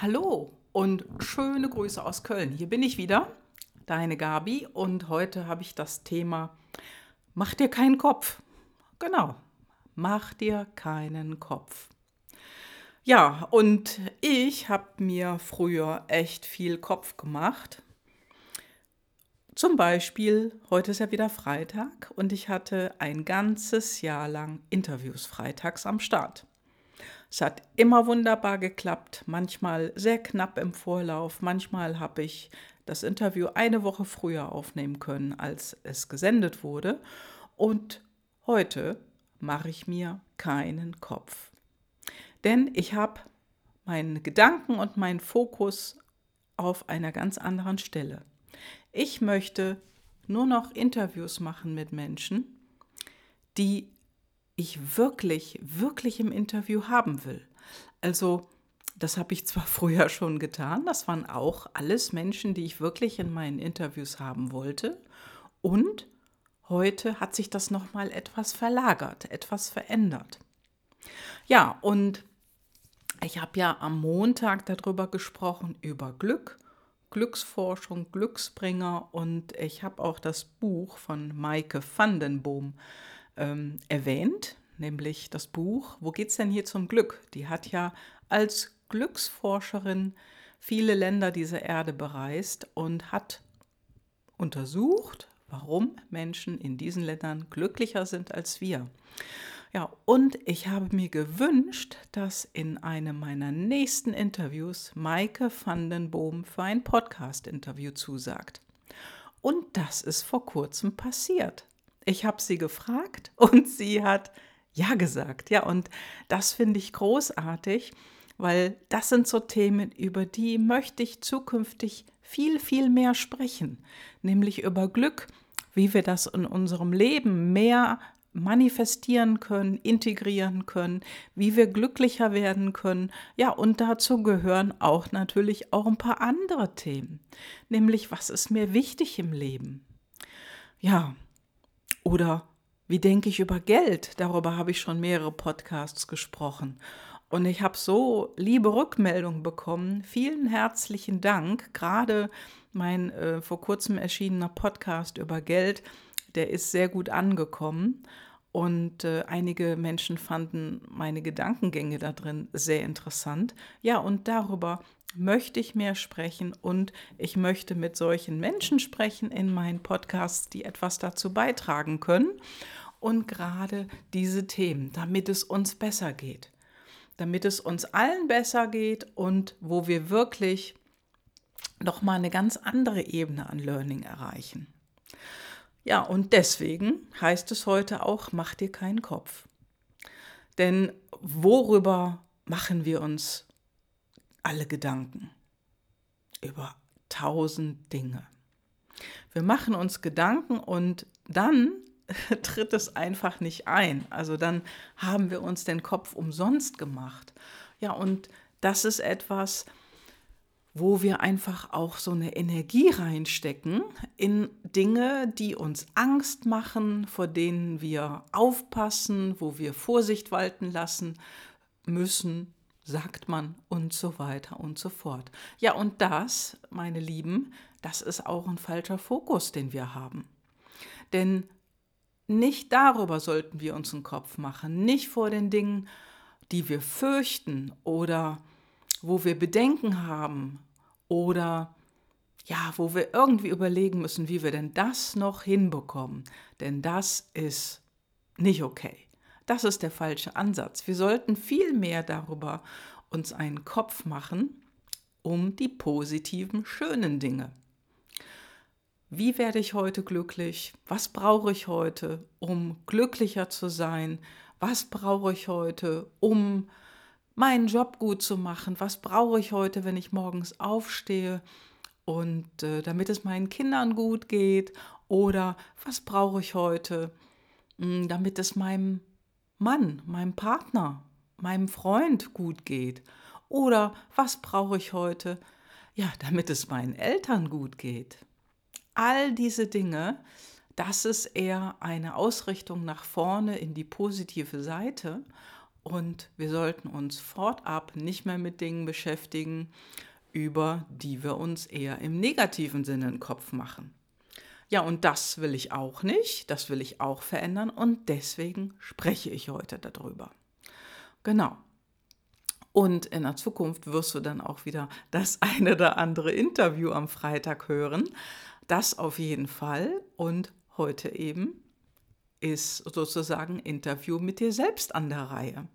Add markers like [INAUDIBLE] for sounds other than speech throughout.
Hallo und schöne Grüße aus Köln. Hier bin ich wieder, deine Gabi, und heute habe ich das Thema Mach dir keinen Kopf. Genau, mach dir keinen Kopf. Ja, und ich habe mir früher echt viel Kopf gemacht. Zum Beispiel, heute ist ja wieder Freitag und ich hatte ein ganzes Jahr lang Interviews freitags am Start. Es hat immer wunderbar geklappt, manchmal sehr knapp im Vorlauf, manchmal habe ich das Interview eine Woche früher aufnehmen können, als es gesendet wurde. Und heute mache ich mir keinen Kopf. Denn ich habe meinen Gedanken und meinen Fokus auf einer ganz anderen Stelle. Ich möchte nur noch Interviews machen mit Menschen, die ich wirklich, wirklich im Interview haben will. Also, das habe ich zwar [LAUGHS] früher schon getan, das waren auch alles Menschen, die ich wirklich in meinen Interviews haben wollte. Und heute hat sich das nochmal etwas verlagert, etwas verändert. Ja, und ich habe ja am Montag darüber gesprochen, über Glück, Glücksforschung, Glücksbringer und ich habe auch das Buch von Maike Vandenboom ähm, erwähnt, nämlich das Buch Wo geht's denn hier zum Glück? Die hat ja als Glücksforscherin viele Länder dieser Erde bereist und hat untersucht, warum Menschen in diesen Ländern glücklicher sind als wir. Ja, und ich habe mir gewünscht, dass in einem meiner nächsten Interviews Maike Vandenboom für ein Podcast-Interview zusagt. Und das ist vor kurzem passiert. Ich habe sie gefragt [LAUGHS] und sie hat ja gesagt. Ja, und das finde ich großartig, weil das sind so Themen, über die möchte ich zukünftig viel, viel mehr sprechen, nämlich über Glück, wie wir das in unserem Leben mehr manifestieren können, integrieren können, wie wir glücklicher werden können. Ja, und dazu gehören auch natürlich auch ein paar andere Themen, nämlich was ist mir wichtig im Leben? Ja, oder wie denke ich über Geld? Darüber habe ich schon mehrere Podcasts gesprochen. Und ich habe so liebe Rückmeldungen bekommen. Vielen herzlichen Dank. Gerade mein äh, vor kurzem erschienener Podcast über Geld, der ist sehr gut angekommen. Und äh, einige Menschen fanden meine Gedankengänge da drin sehr interessant. Ja, und darüber möchte ich mehr sprechen und ich möchte mit solchen Menschen sprechen in meinen Podcasts, die etwas dazu beitragen können. Und gerade diese Themen, damit es uns besser geht, damit es uns allen besser geht und wo wir wirklich nochmal eine ganz andere Ebene an Learning erreichen. Ja, und deswegen heißt es heute auch, mach dir keinen Kopf. Denn worüber machen wir uns alle Gedanken über tausend Dinge. Wir machen uns Gedanken und dann [LAUGHS] tritt es einfach nicht ein. Also dann haben wir uns den Kopf umsonst gemacht. Ja, und das ist etwas, wo wir einfach auch so eine Energie reinstecken in Dinge, die uns Angst machen, vor denen wir aufpassen, wo wir Vorsicht walten lassen müssen, sagt man und so weiter und so fort. Ja, und das, meine Lieben, das ist auch ein falscher Fokus, den wir haben. Denn nicht darüber sollten wir uns einen Kopf machen, nicht vor den Dingen, die wir fürchten oder wo wir Bedenken haben oder ja, wo wir irgendwie überlegen müssen, wie wir denn das noch hinbekommen. Denn das ist nicht okay. Das ist der falsche Ansatz. Wir sollten viel mehr darüber uns einen Kopf machen, um die positiven, schönen Dinge. Wie werde ich heute glücklich? Was brauche ich heute, um glücklicher zu sein? Was brauche ich heute, um meinen Job gut zu machen? Was brauche ich heute, wenn ich morgens aufstehe und äh, damit es meinen Kindern gut geht? Oder was brauche ich heute, mh, hm, damit es meinem Mann, meinem Partner, meinem Freund gut geht? Oder was brauche ich heute, ja, damit es meinen Eltern gut geht? All diese Dinge, das ist eher eine Ausrichtung nach vorne in die positive Seite. Und wir sollten uns fortab nicht mehr mit Dingen beschäftigen, über die wir uns eher im negativen Sinne einen Kopf machen. Ja, und das will ich auch nicht, das will ich auch verändern und deswegen spreche ich heute darüber. Genau. Und in der Zukunft wirst du dann auch wieder das [LAUGHS] eine oder andere Interview am Freitag hören. Das auf jeden Fall. Und heute eben ist sozusagen Interview mit dir selbst an der Reihe.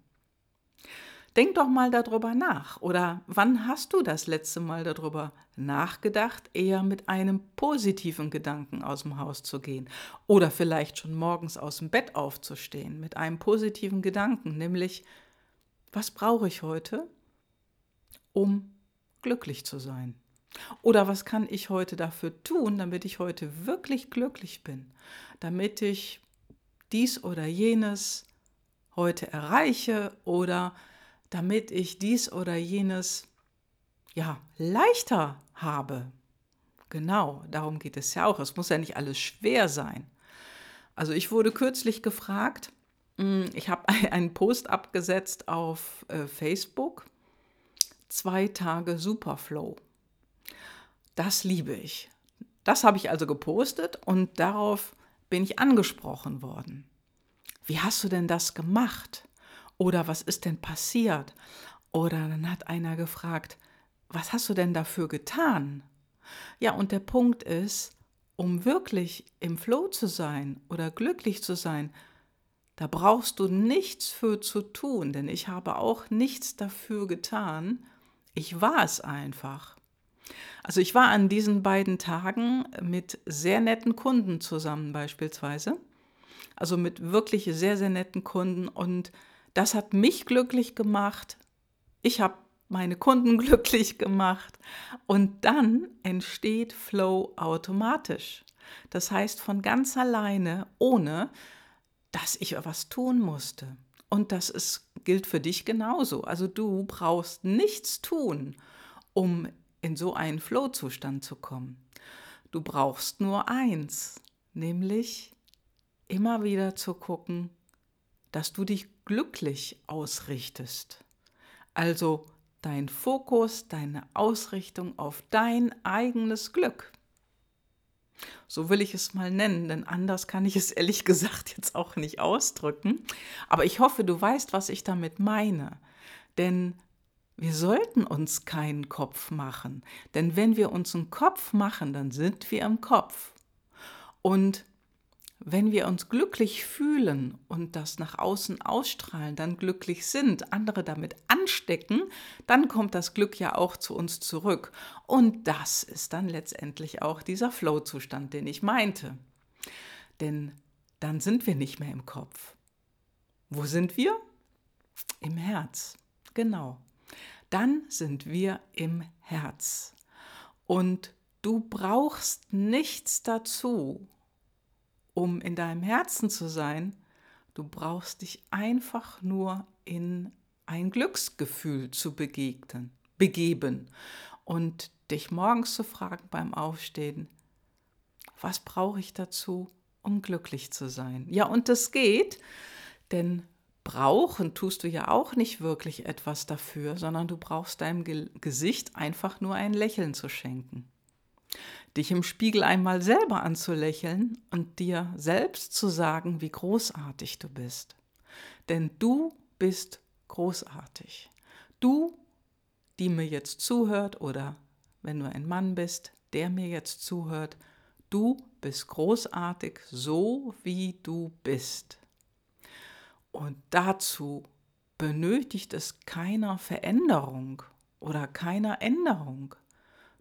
Denk doch mal darüber nach. Oder wann hast du das letzte Mal darüber nachgedacht, eher mit einem positiven Gedanken aus dem Haus zu gehen? Oder vielleicht schon morgens aus dem Bett aufzustehen mit einem positiven Gedanken, nämlich, was brauche ich heute, um glücklich zu sein? Oder was kann ich heute dafür tun, damit ich heute wirklich glücklich bin? Damit ich dies oder jenes heute erreiche oder damit ich dies oder jenes ja leichter habe. Genau, darum geht es ja auch. Es muss ja nicht alles schwer sein. Also ich wurde kürzlich gefragt, hm, ich habe [LAUGHS] einen Post abgesetzt auf äh, Facebook, zwei Tage Superflow. Das liebe ich. Das habe ich also gepostet und darauf bin ich angesprochen worden. Wie hast du denn das gemacht? Oder was ist denn passiert? Oder dann hat einer gefragt, was hast du denn dafür getan? Ja, und der Punkt ist, um wirklich im Flow zu sein oder glücklich zu sein, da brauchst du nichts für zu tun, denn ich habe auch nichts dafür getan. Ich war es einfach. Also ich war an diesen beiden Tagen mit sehr netten Kunden zusammen beispielsweise. Also mit wirklich sehr, sehr netten Kunden und das hat mich glücklich gemacht. Ich habe meine Kunden [LAUGHS] glücklich gemacht. Und dann entsteht Flow automatisch. Das heißt von ganz alleine, ohne dass ich etwas tun musste. Und das ist, gilt für dich genauso. Also du brauchst nichts tun, um in so einen Flow-Zustand zu kommen. Du brauchst nur eins, nämlich immer wieder zu gucken, dass du dich glücklich ausrichtest. Also dein Fokus, deine Ausrichtung auf dein eigenes Glück. So will ich es mal nennen, denn anders kann ich es ehrlich [LAUGHS] gesagt jetzt auch nicht ausdrücken. Aber ich hoffe, du weißt, was ich damit meine. Denn wir sollten uns keinen Kopf machen. Denn wenn wir uns einen Kopf machen, dann sind wir im Kopf. Und wenn wir uns glücklich fühlen und das nach außen ausstrahlen, dann glücklich sind, andere damit anstecken, dann kommt das Glück ja auch zu uns zurück. Und das ist dann letztendlich auch dieser Flow-Zustand, den ich meinte. Denn dann sind wir nicht mehr im Kopf. Wo sind wir? Im Herz. Genau. Dann sind wir im Herz. Und du brauchst nichts dazu, um in deinem Herzen zu sein, du brauchst dich einfach nur in ein Glücksgefühl zu begegnen, begeben und dich morgens zu fragen beim Aufstehen, was brauche ich dazu, um glücklich zu sein? Ja, und das geht, denn brauchen tust du ja auch nicht wirklich etwas dafür, sondern du brauchst deinem Gesicht einfach nur ein Lächeln zu schenken dich im Spiegel einmal selber anzulächeln und dir selbst zu sagen, wie großartig du bist. Denn du bist großartig. Du, die mir jetzt zuhört oder wenn du ein Mann bist, der mir jetzt zuhört, du bist großartig, so wie du bist. Und dazu benötigt es keiner Veränderung oder keiner Änderung.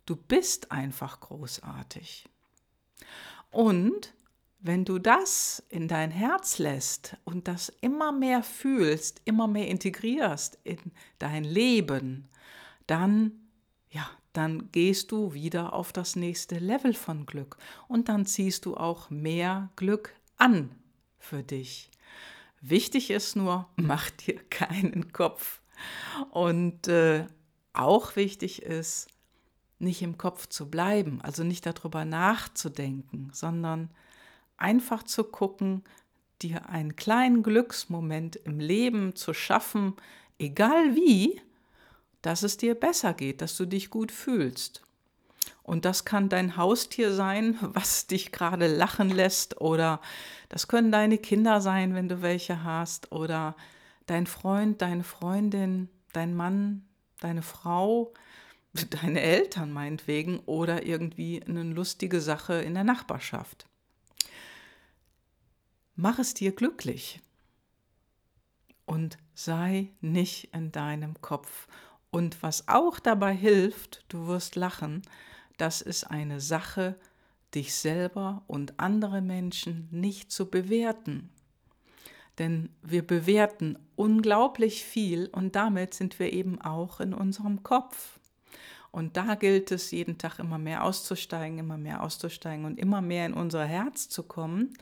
Du bist einfach großartig. Und wenn du das in dein Herz lässt und das immer mehr fühlst, immer mehr integrierst in dein Leben, dann ja, dann gehst du wieder auf das nächste Level von Glück und dann ziehst du auch mehr Glück an für dich. Wichtig ist nur, [LAUGHS] mach dir keinen Kopf. Und äh, auch wichtig ist, nicht im Kopf zu bleiben, also nicht darüber nachzudenken, sondern einfach zu gucken, dir einen kleinen Glücksmoment im Leben zu schaffen, egal wie, dass es dir besser geht, dass du dich gut fühlst. Und das kann dein Haustier sein, was dich gerade lachen lässt, oder das können deine Kinder sein, wenn du welche hast, oder dein Freund, deine Freundin, dein Mann, deine Frau, [LAUGHS] deine Eltern meinetwegen, oder irgendwie eine lustige Sache in der Nachbarschaft. Mach es dir glücklich und sei nicht in deinem Kopf. Und was auch dabei hilft, du wirst lachen, das ist eine Sache, dich selber und andere Menschen nicht zu bewerten. Denn wir bewerten unglaublich viel und damit sind wir eben auch in unserem Kopf. Und da gilt es, jeden Tag immer mehr auszusteigen, immer mehr auszusteigen und immer mehr in unser Herz zu kommen,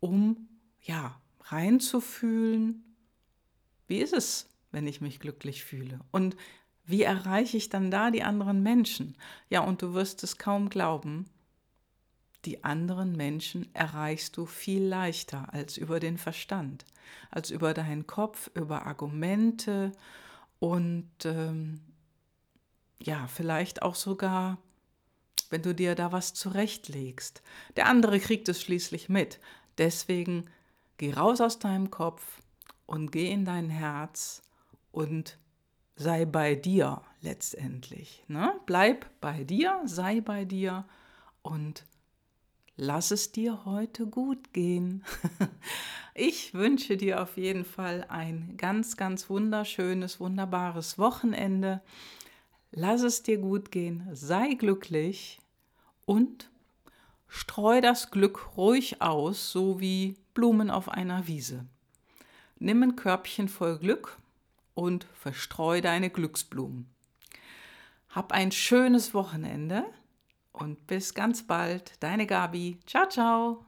um ja reinzufühlen, wie ist es, wenn ich mich glücklich fühle? Und wie erreiche ich dann da die anderen Menschen? Ja, und du wirst es kaum glauben, die anderen Menschen erreichst du viel leichter als über den Verstand, als über deinen Kopf, über Argumente und ähm, ja, vielleicht auch sogar, wenn du dir da was zurechtlegst. Der andere kriegt es schließlich mit. Deswegen geh raus aus deinem Kopf und geh in dein Herz und sei bei dir letztendlich. Ne? Bleib bei dir, sei bei dir und lass es dir heute gut gehen. [LAUGHS] ich wünsche dir auf jeden Fall ein ganz, ganz wunderschönes, wunderbares Wochenende. Lass es dir gut gehen, sei glücklich und streu das Glück ruhig aus, so wie Blumen auf einer Wiese. Nimm ein Körbchen voll Glück und verstreu deine Glücksblumen. Hab ein schönes Wochenende und bis ganz bald. Deine Gabi. Ciao, ciao.